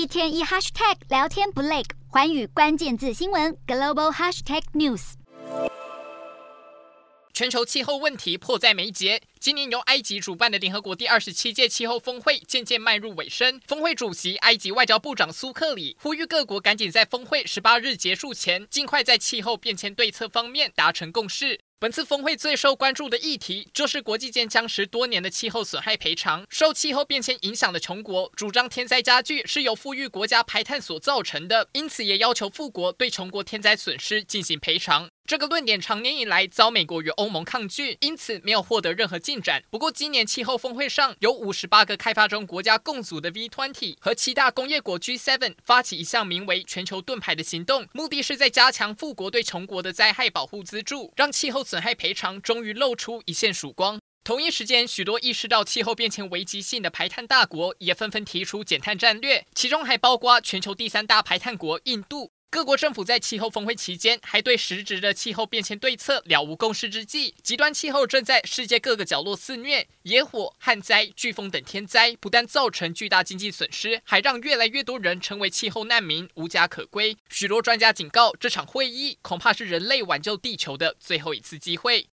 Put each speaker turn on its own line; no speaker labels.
一天一 hashtag 聊天不累，环宇关键字新闻 global hashtag news。
全球气候问题迫在眉睫。今年由埃及主办的联合国第二十七届气候峰会渐渐迈入尾声。峰会主席埃及外交部长苏克里呼吁各国赶紧在峰会十八日结束前，尽快在气候变迁对策方面达成共识。本次峰会最受关注的议题就是国际间僵持多年的气候损害赔偿。受气候变迁影响的穷国主张天灾加剧是由富裕国家排碳所造成的，因此也要求富国对穷国天灾损失进行赔偿。这个论点长年以来遭美国与欧盟抗拒，因此没有获得任何进展。不过，今年气候峰会上有五十八个开发中国家共组的 V20 和七大工业国 G7 发起一项名为“全球盾牌”的行动，目的是在加强富国对穷国的灾害保护资助，让气候损害赔偿终于露出一线曙光。同一时间，许多意识到气候变迁危机性的排碳大国也纷纷提出减碳战略，其中还包括全球第三大排碳国印度。各国政府在气候峰会期间，还对实质的气候变迁对策了无共识之际，极端气候正在世界各个角落肆虐，野火、旱灾、飓风等天灾不但造成巨大经济损失，还让越来越多人成为气候难民，无家可归。许多专家警告，这场会议恐怕是人类挽救地球的最后一次机会。